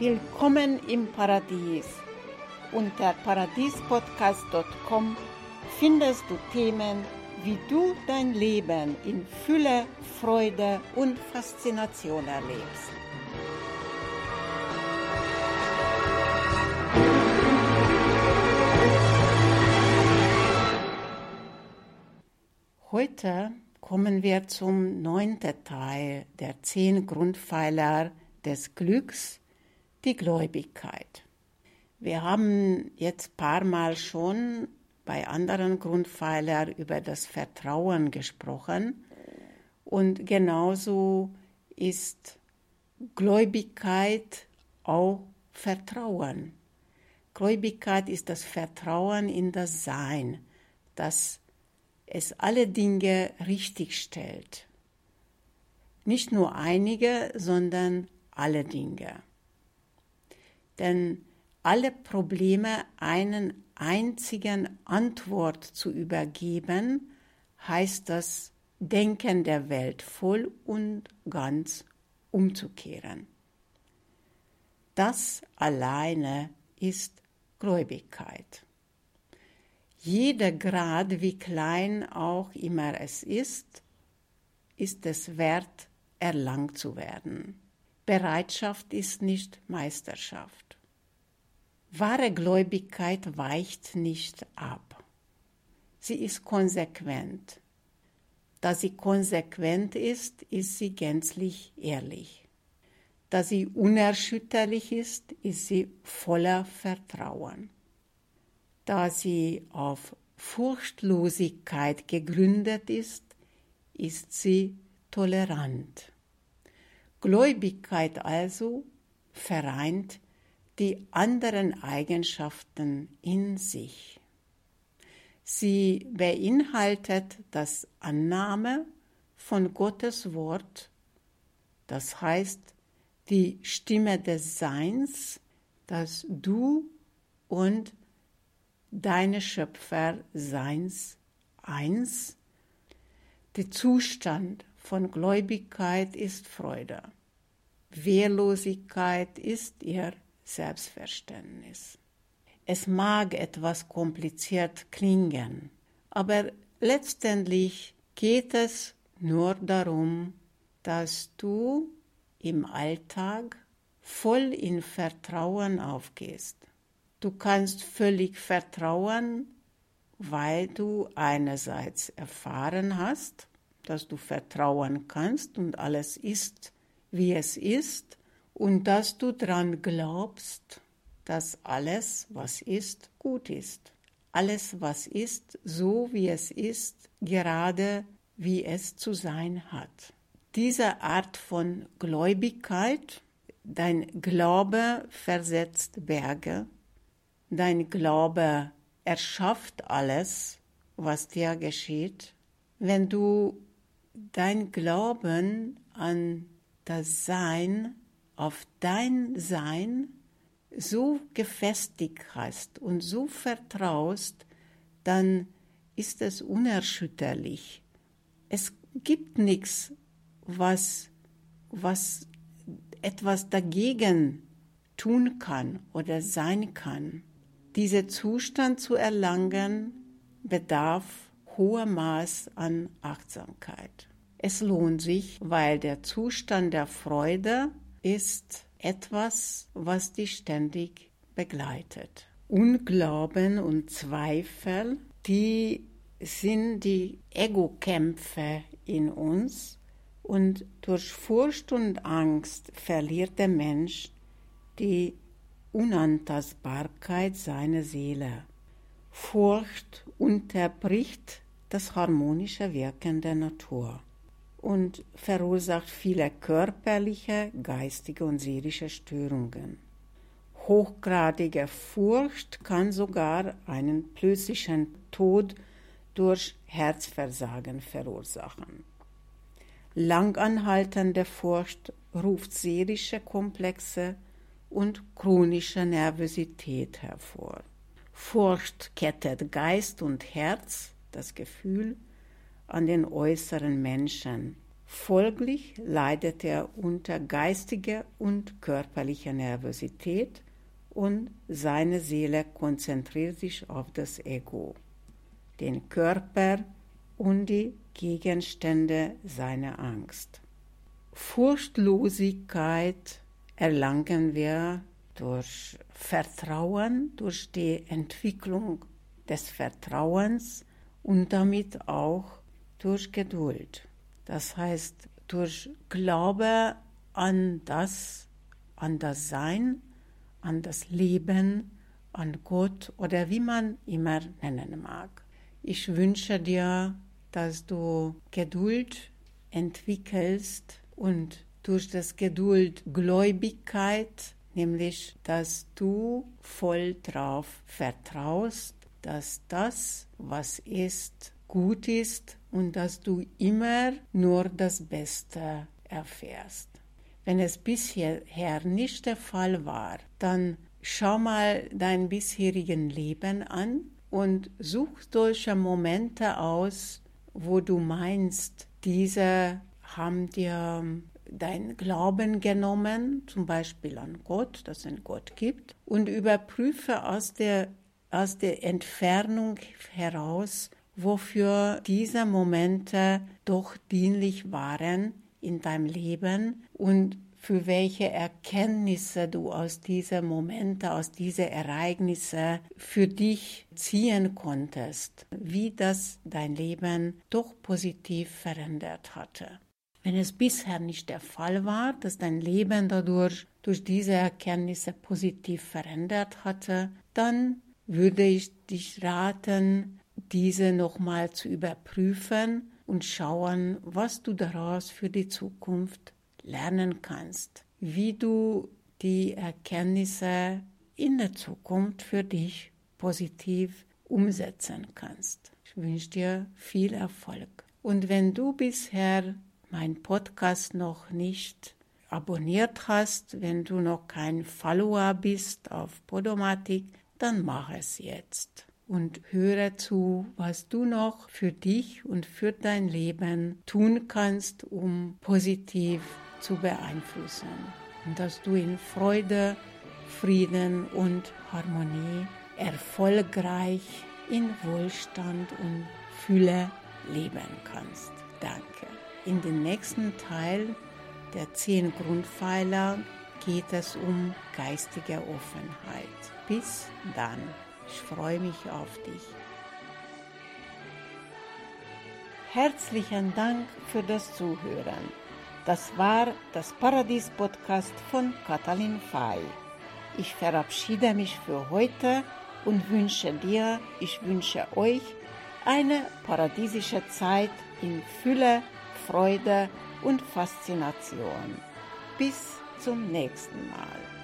Willkommen im Paradies. Unter paradiespodcast.com findest du Themen, wie du dein Leben in Fülle, Freude und Faszination erlebst. Heute kommen wir zum neunten Teil der zehn Grundpfeiler des Glücks, die Gläubigkeit. Wir haben jetzt paar Mal schon bei anderen Grundpfeilern über das Vertrauen gesprochen und genauso ist Gläubigkeit auch Vertrauen. Gläubigkeit ist das Vertrauen in das Sein, das es alle Dinge richtig stellt. Nicht nur einige, sondern alle Dinge. Denn alle Probleme einen einzigen Antwort zu übergeben, heißt das Denken der Welt voll und ganz umzukehren. Das alleine ist Gläubigkeit. Jeder Grad, wie klein auch immer es ist, ist es wert, erlangt zu werden. Bereitschaft ist nicht Meisterschaft. Wahre Gläubigkeit weicht nicht ab. Sie ist konsequent. Da sie konsequent ist, ist sie gänzlich ehrlich. Da sie unerschütterlich ist, ist sie voller Vertrauen da sie auf Furchtlosigkeit gegründet ist, ist sie tolerant. Gläubigkeit also vereint die anderen Eigenschaften in sich. Sie beinhaltet das Annahme von Gottes Wort, das heißt die Stimme des Seins, dass du und deine Schöpfer Seins eins. Der Zustand von Gläubigkeit ist Freude. Wehrlosigkeit ist ihr Selbstverständnis. Es mag etwas kompliziert klingen, aber letztendlich geht es nur darum, dass du im Alltag voll in Vertrauen aufgehst. Du kannst völlig vertrauen, weil du einerseits erfahren hast, dass du vertrauen kannst und alles ist, wie es ist, und dass du dran glaubst, dass alles, was ist, gut ist. Alles, was ist, so wie es ist, gerade wie es zu sein hat. Diese Art von Gläubigkeit, dein Glaube versetzt Berge, Dein Glaube erschafft alles, was dir geschieht. Wenn du dein Glauben an das Sein, auf dein Sein so gefestigt hast und so vertraust, dann ist es unerschütterlich. Es gibt nichts, was, was etwas dagegen tun kann oder sein kann. Dieser Zustand zu erlangen bedarf hoher Maß an Achtsamkeit. Es lohnt sich, weil der Zustand der Freude ist etwas, was dich ständig begleitet. Unglauben und Zweifel, die sind die Ego-Kämpfe in uns und durch Furcht und Angst verliert der Mensch die Unantastbarkeit seiner Seele. Furcht unterbricht das harmonische Wirken der Natur und verursacht viele körperliche, geistige und seelische Störungen. Hochgradige Furcht kann sogar einen plötzlichen Tod durch Herzversagen verursachen. Langanhaltende Furcht ruft seelische Komplexe und chronische Nervosität hervor. Furcht kettet Geist und Herz, das Gefühl, an den äußeren Menschen, Folglich leidet er unter geistiger und körperlicher Nervosität und seine Seele konzentriert sich auf das Ego, den Körper und die Gegenstände seiner Angst. Furchtlosigkeit erlangen wir durch Vertrauen, durch die Entwicklung des Vertrauens und damit auch durch Geduld. Das heißt, durch Glaube an das, an das Sein, an das Leben, an Gott oder wie man immer nennen mag. Ich wünsche dir, dass du Geduld entwickelst und durch das Geduld Gläubigkeit, nämlich dass du voll drauf vertraust, dass das, was ist, gut ist und dass du immer nur das Beste erfährst. Wenn es bisher nicht der Fall war, dann schau mal dein bisherigen Leben an und such solche Momente aus, wo du meinst, diese haben dir dein Glauben genommen, zum Beispiel an Gott, dass es einen Gott gibt, und überprüfe aus der, aus der Entfernung heraus, wofür diese Momente doch dienlich waren in deinem Leben und für welche Erkenntnisse du aus diesen Momenten, aus diesen Ereignissen für dich ziehen konntest, wie das dein Leben doch positiv verändert hatte. Wenn es bisher nicht der Fall war, dass dein Leben dadurch durch diese Erkenntnisse positiv verändert hatte, dann würde ich dich raten, diese nochmal zu überprüfen und schauen, was du daraus für die Zukunft lernen kannst, wie du die Erkenntnisse in der Zukunft für dich positiv umsetzen kannst. Ich wünsche dir viel Erfolg. Und wenn du bisher meinen Podcast noch nicht abonniert hast, wenn du noch kein Follower bist auf Podomatic, dann mach es jetzt und höre zu, was du noch für dich und für dein Leben tun kannst, um positiv zu beeinflussen. Und dass du in Freude, Frieden und Harmonie erfolgreich in Wohlstand und Fülle leben kannst. Danke. In dem nächsten Teil der zehn Grundpfeiler geht es um geistige Offenheit. Bis dann. Ich freue mich auf dich. Herzlichen Dank für das Zuhören. Das war das Paradies-Podcast von Katalin Fay. Ich verabschiede mich für heute und wünsche dir, ich wünsche euch eine paradiesische Zeit in Fülle, Freude und Faszination. Bis zum nächsten Mal.